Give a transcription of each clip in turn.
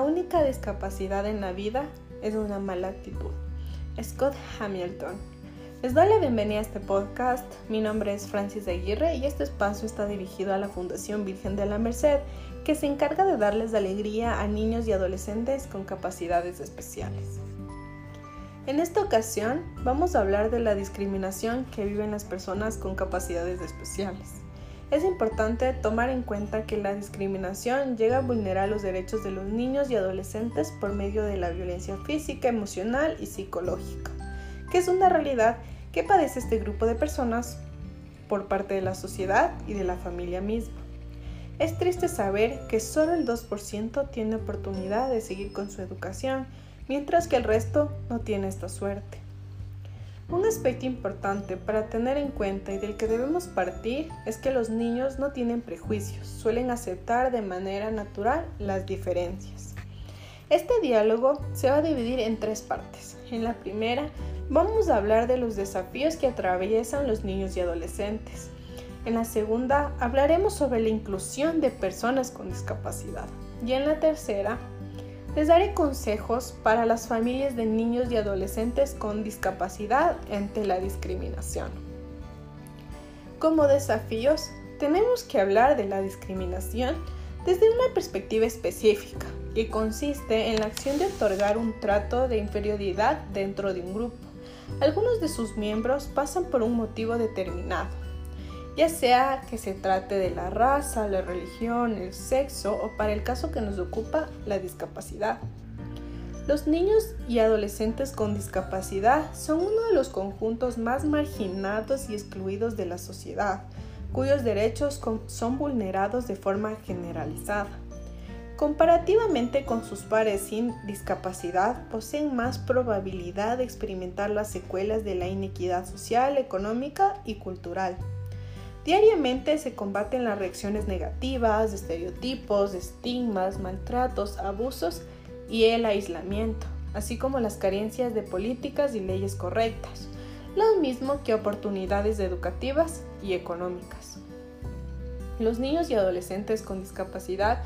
la única discapacidad en la vida es una mala actitud. Scott Hamilton. Les doy la bienvenida a este podcast. Mi nombre es Francis Aguirre y este espacio está dirigido a la Fundación Virgen de la Merced, que se encarga de darles alegría a niños y adolescentes con capacidades especiales. En esta ocasión vamos a hablar de la discriminación que viven las personas con capacidades especiales. Es importante tomar en cuenta que la discriminación llega a vulnerar los derechos de los niños y adolescentes por medio de la violencia física, emocional y psicológica, que es una realidad que padece este grupo de personas por parte de la sociedad y de la familia misma. Es triste saber que solo el 2% tiene oportunidad de seguir con su educación, mientras que el resto no tiene esta suerte. Un aspecto importante para tener en cuenta y del que debemos partir es que los niños no tienen prejuicios, suelen aceptar de manera natural las diferencias. Este diálogo se va a dividir en tres partes. En la primera vamos a hablar de los desafíos que atraviesan los niños y adolescentes. En la segunda hablaremos sobre la inclusión de personas con discapacidad. Y en la tercera les daré consejos para las familias de niños y adolescentes con discapacidad ante la discriminación. Como desafíos, tenemos que hablar de la discriminación desde una perspectiva específica, que consiste en la acción de otorgar un trato de inferioridad dentro de un grupo. Algunos de sus miembros pasan por un motivo determinado, ya sea que se trate de la raza, la religión, el sexo o para el caso que nos ocupa, la discapacidad. Los niños y adolescentes con discapacidad son uno de los conjuntos más marginados y excluidos de la sociedad, cuyos derechos son vulnerados de forma generalizada. Comparativamente con sus pares sin discapacidad, poseen más probabilidad de experimentar las secuelas de la inequidad social, económica y cultural. Diariamente se combaten las reacciones negativas, estereotipos, estigmas, maltratos, abusos y el aislamiento, así como las carencias de políticas y leyes correctas, lo mismo que oportunidades educativas y económicas. Los niños y adolescentes con discapacidad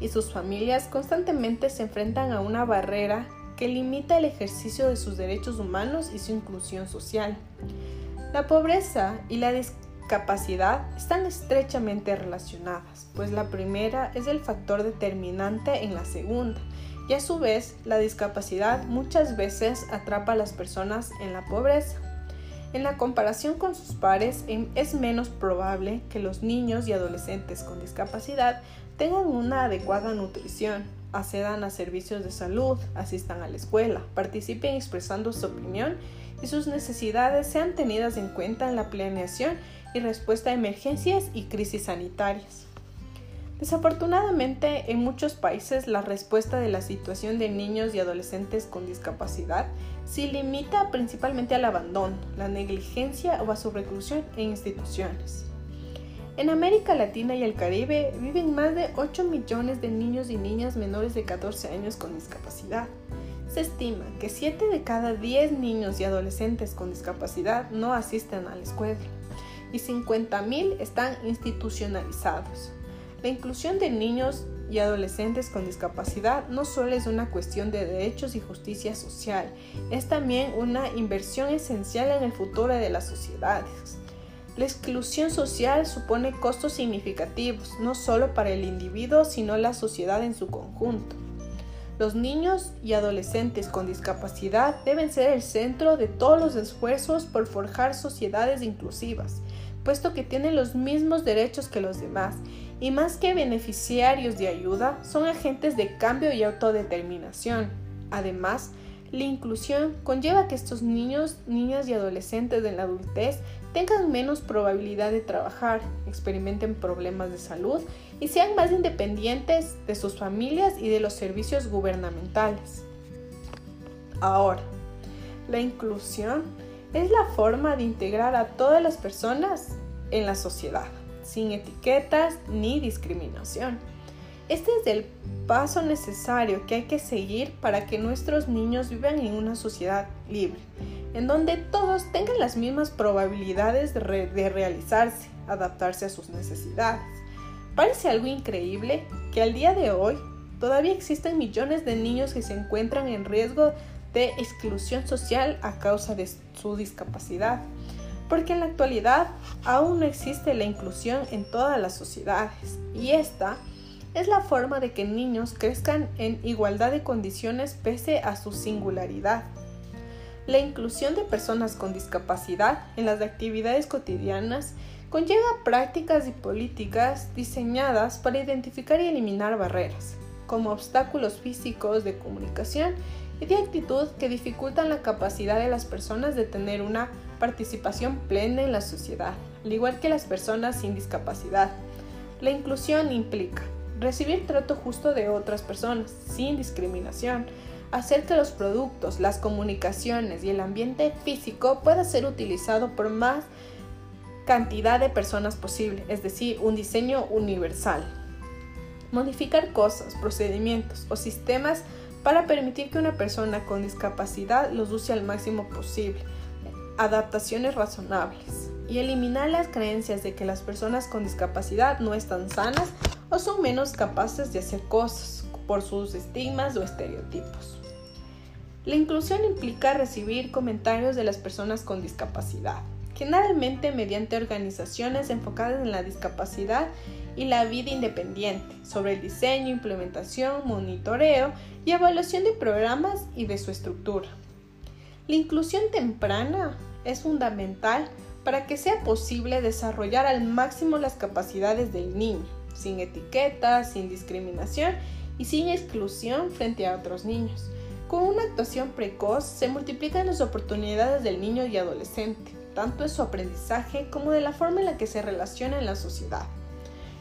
y sus familias constantemente se enfrentan a una barrera que limita el ejercicio de sus derechos humanos y su inclusión social. La pobreza y la discapacidad capacidad están estrechamente relacionadas, pues la primera es el factor determinante en la segunda, y a su vez la discapacidad muchas veces atrapa a las personas en la pobreza. En la comparación con sus pares, em, es menos probable que los niños y adolescentes con discapacidad tengan una adecuada nutrición, accedan a servicios de salud, asistan a la escuela, participen expresando su opinión y sus necesidades sean tenidas en cuenta en la planeación y respuesta a emergencias y crisis sanitarias. Desafortunadamente, en muchos países la respuesta de la situación de niños y adolescentes con discapacidad se limita principalmente al abandono, la negligencia o a su reclusión en instituciones. En América Latina y el Caribe viven más de 8 millones de niños y niñas menores de 14 años con discapacidad. Se estima que 7 de cada 10 niños y adolescentes con discapacidad no asisten a la escuela y 50.000 están institucionalizados. La inclusión de niños y adolescentes con discapacidad no solo es una cuestión de derechos y justicia social, es también una inversión esencial en el futuro de las sociedades. La exclusión social supone costos significativos, no solo para el individuo, sino la sociedad en su conjunto. Los niños y adolescentes con discapacidad deben ser el centro de todos los esfuerzos por forjar sociedades inclusivas puesto que tienen los mismos derechos que los demás y más que beneficiarios de ayuda, son agentes de cambio y autodeterminación. Además, la inclusión conlleva que estos niños, niñas y adolescentes de la adultez tengan menos probabilidad de trabajar, experimenten problemas de salud y sean más independientes de sus familias y de los servicios gubernamentales. Ahora, la inclusión es la forma de integrar a todas las personas en la sociedad, sin etiquetas ni discriminación. Este es el paso necesario que hay que seguir para que nuestros niños vivan en una sociedad libre, en donde todos tengan las mismas probabilidades de, realizarse, adaptarse a sus necesidades. Parece algo increíble que al día de hoy todavía existen millones de niños que se encuentran en riesgo de exclusión social a causa de su discapacidad, porque en la actualidad aún no existe la inclusión en todas las sociedades y esta es la forma de que niños crezcan en igualdad de condiciones pese a su singularidad. La inclusión de personas con discapacidad en las actividades cotidianas conlleva prácticas y políticas diseñadas para identificar y eliminar barreras, como obstáculos físicos de comunicación y de actitud que dificultan la capacidad de las personas de tener una participación plena en la sociedad, al igual que las personas sin discapacidad. La inclusión implica recibir trato justo de otras personas, sin discriminación, hacer que los productos, las comunicaciones y el ambiente físico pueda ser utilizado por más cantidad de personas posible, es decir, un diseño universal. Modificar cosas, procedimientos o sistemas para permitir que una persona con discapacidad los use al máximo posible. Adaptaciones razonables. Y eliminar las creencias de que las personas con discapacidad no están sanas o son menos capaces de hacer cosas por sus estigmas o estereotipos. La inclusión implica recibir comentarios de las personas con discapacidad, generalmente mediante organizaciones enfocadas en la discapacidad y la vida independiente, sobre el diseño, implementación, monitoreo y evaluación de programas y de su estructura. La inclusión temprana es fundamental para que sea posible desarrollar al máximo las capacidades del niño, sin etiquetas, sin discriminación y sin exclusión frente a otros niños. Con una actuación precoz se multiplican las oportunidades del niño y adolescente, tanto en su aprendizaje como de la forma en la que se relaciona en la sociedad.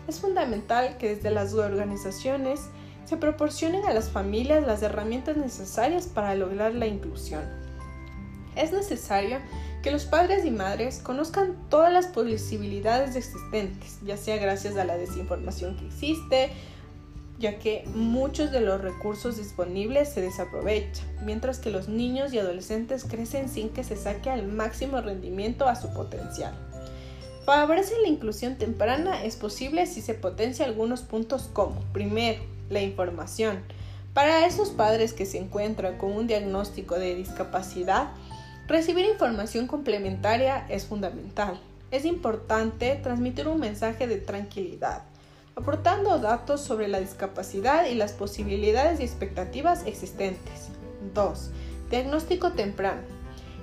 Es fundamental que desde las organizaciones se proporcionen a las familias las herramientas necesarias para lograr la inclusión. Es necesario que los padres y madres conozcan todas las posibilidades existentes, ya sea gracias a la desinformación que existe, ya que muchos de los recursos disponibles se desaprovechan, mientras que los niños y adolescentes crecen sin que se saque al máximo rendimiento a su potencial. Favorecer la inclusión temprana es posible si se potencia algunos puntos como, primero, la información. Para esos padres que se encuentran con un diagnóstico de discapacidad, recibir información complementaria es fundamental. Es importante transmitir un mensaje de tranquilidad, aportando datos sobre la discapacidad y las posibilidades y expectativas existentes. 2. Diagnóstico temprano.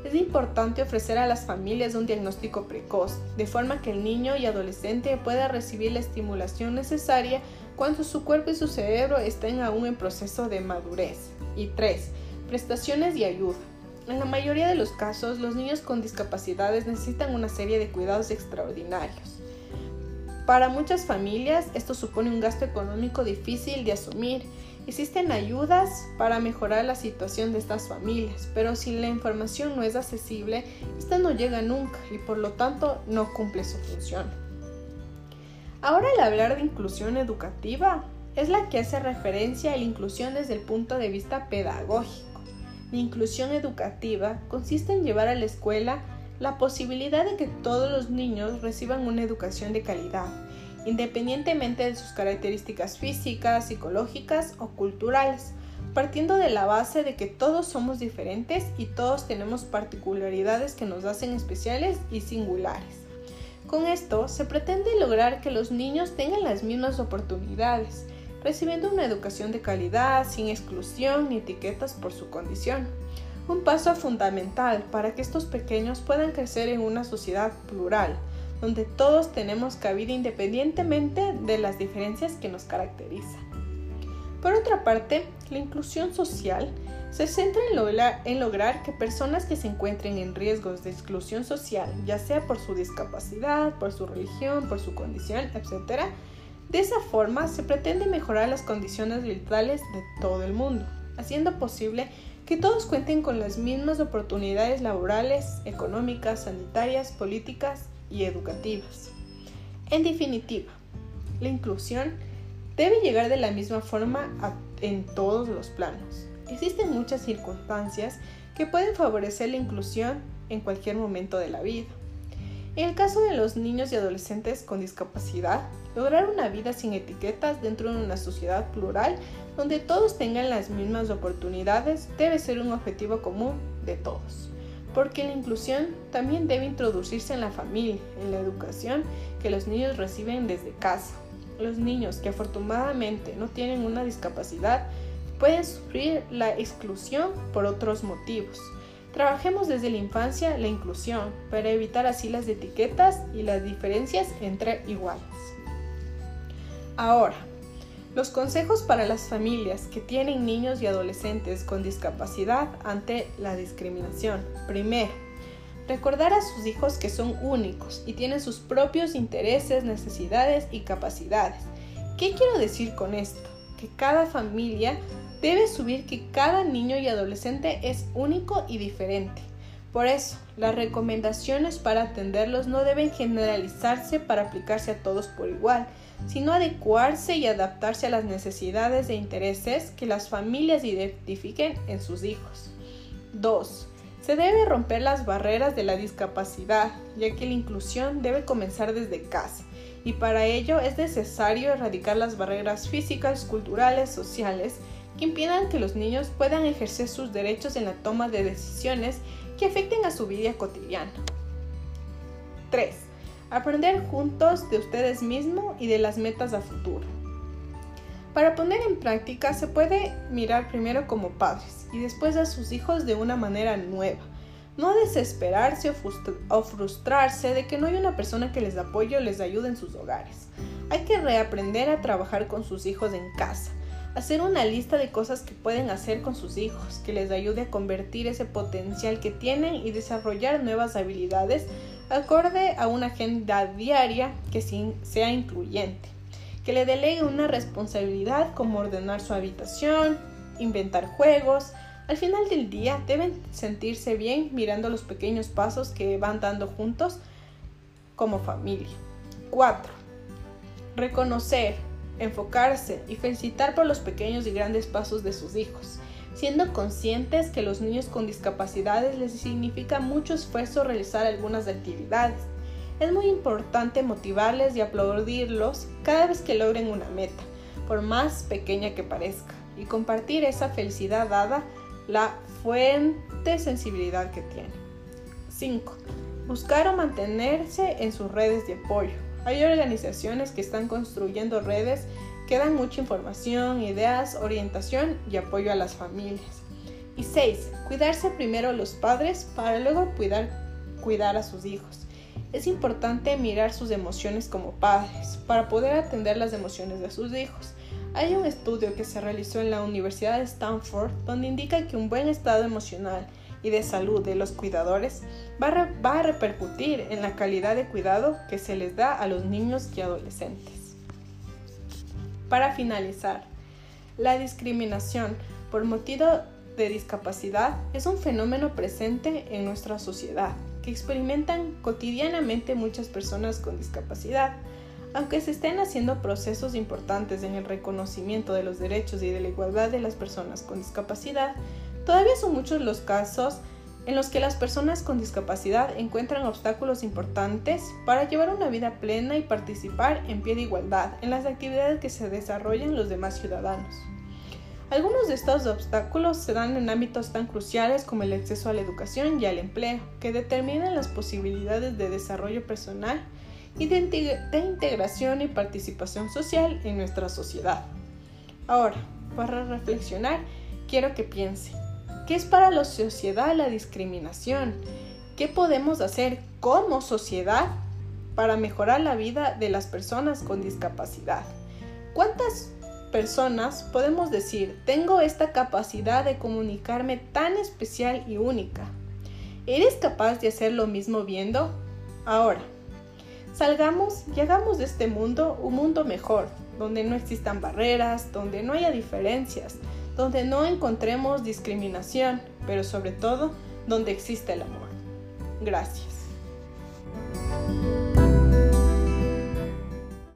Es importante ofrecer a las familias un diagnóstico precoz, de forma que el niño y adolescente pueda recibir la estimulación necesaria cuando su cuerpo y su cerebro estén aún en proceso de madurez. Y 3. Prestaciones y ayuda. En la mayoría de los casos, los niños con discapacidades necesitan una serie de cuidados extraordinarios. Para muchas familias esto supone un gasto económico difícil de asumir. Existen ayudas para mejorar la situación de estas familias, pero si la información no es accesible, esta no llega nunca y por lo tanto no cumple su función. Ahora al hablar de inclusión educativa, es la que hace referencia a la inclusión desde el punto de vista pedagógico. La inclusión educativa consiste en llevar a la escuela la posibilidad de que todos los niños reciban una educación de calidad, independientemente de sus características físicas, psicológicas o culturales, partiendo de la base de que todos somos diferentes y todos tenemos particularidades que nos hacen especiales y singulares. Con esto se pretende lograr que los niños tengan las mismas oportunidades, recibiendo una educación de calidad, sin exclusión ni etiquetas por su condición un paso fundamental para que estos pequeños puedan crecer en una sociedad plural, donde todos tenemos cabida independientemente de las diferencias que nos caracterizan. Por otra parte, la inclusión social se centra en, lograr que personas que se encuentren en riesgos de exclusión social, ya sea por su discapacidad, por su religión, por su condición, etc., de esa forma se pretende mejorar las condiciones vitales de todo el mundo, haciendo posible que todos cuenten con las mismas oportunidades laborales, económicas, sanitarias, políticas y educativas. En definitiva, la inclusión debe llegar de la misma forma en todos los planos. Existen muchas circunstancias que pueden favorecer la inclusión en cualquier momento de la vida. En el caso de los niños y adolescentes con discapacidad, Lograr una vida sin etiquetas dentro de una sociedad plural donde todos tengan las mismas oportunidades debe ser un objetivo común de todos. Porque la inclusión también debe introducirse en la familia, en la educación que los niños reciben desde casa. Los niños que afortunadamente no tienen una discapacidad pueden sufrir la exclusión por otros motivos. Trabajemos desde la infancia la inclusión para evitar así las etiquetas y las diferencias entre iguales. Ahora, los consejos para las familias que tienen niños y adolescentes con discapacidad ante la discriminación. Primero, recordar a sus hijos que son únicos y tienen sus propios intereses, necesidades y capacidades. ¿Qué quiero decir con esto? Que cada familia debe subir que cada niño y adolescente es único y diferente. Por eso, las recomendaciones para atenderlos no deben generalizarse para aplicarse a todos por igual, sino adecuarse y adaptarse a las necesidades e intereses que las familias identifiquen en sus hijos. 2. Se debe romper las barreras de la discapacidad, ya que la inclusión debe comenzar desde casa, y para ello es necesario erradicar las barreras físicas, culturales, sociales, que impidan que los niños puedan ejercer sus derechos en la toma de decisiones que afecten a su vida cotidiana. 3. Aprender juntos de ustedes mismos y de las metas a futuro. Para poner en práctica se puede mirar primero como padres y después a sus hijos de una manera nueva. No desesperarse o, frustrarse de que no hay una persona que les apoye o les ayude en sus hogares. Hay que reaprender a trabajar con sus hijos en casa hacer una lista de cosas que pueden hacer con sus hijos, que les ayude a convertir ese potencial que tienen y desarrollar nuevas habilidades acorde a una agenda diaria que sea incluyente, que le delegue una responsabilidad como ordenar su habitación, inventar juegos. Al final del día deben sentirse bien mirando los pequeños pasos que van dando juntos como familia. 4. Reconocer enfocarse y felicitar por los pequeños y grandes pasos de sus hijos, siendo conscientes que los niños con discapacidades les significa mucho esfuerzo realizar algunas actividades. Es muy importante motivarles y aplaudirlos cada vez que logren una meta, por más pequeña que parezca, y compartir esa felicidad dada la fuente sensibilidad que tiene. 5. Buscar o mantenerse en sus redes de apoyo hay organizaciones que están construyendo redes que dan mucha información, ideas, orientación y apoyo a las familias. Y 6. Cuidarse primero los padres para luego cuidar a sus hijos. Es importante mirar sus emociones como padres para poder atender las emociones de sus hijos. Hay un estudio que se realizó en la Universidad de Stanford donde indica que un buen estado emocional y de salud de los cuidadores va a, repercutir en la calidad de cuidado que se les da a los niños y adolescentes. Para finalizar, la discriminación por motivo de discapacidad es un fenómeno presente en nuestra sociedad que experimentan cotidianamente muchas personas con discapacidad. Aunque se estén haciendo procesos importantes en el reconocimiento de los derechos y de la igualdad de las personas con discapacidad, Todavía son muchos los casos en los que las personas con discapacidad encuentran obstáculos importantes para llevar una vida plena y participar en pie de igualdad en las actividades que se desarrollan los demás ciudadanos. Algunos de estos obstáculos se dan en ámbitos tan cruciales como el acceso a la educación y al empleo, que determinan las posibilidades de desarrollo personal y de, integración y participación social en nuestra sociedad. Ahora, para reflexionar, quiero que piense, ¿Qué es para la sociedad la discriminación? ¿Qué podemos hacer como sociedad para mejorar la vida de las personas con discapacidad? ¿Cuántas personas podemos decir, tengo esta capacidad de comunicarme tan especial y única? ¿Eres capaz de hacer lo mismo viendo? Ahora, salgamos y hagamos de este mundo un mundo mejor, donde no existan barreras, donde no haya diferencias, donde no encontremos discriminación, pero sobre todo donde existe el amor. Gracias.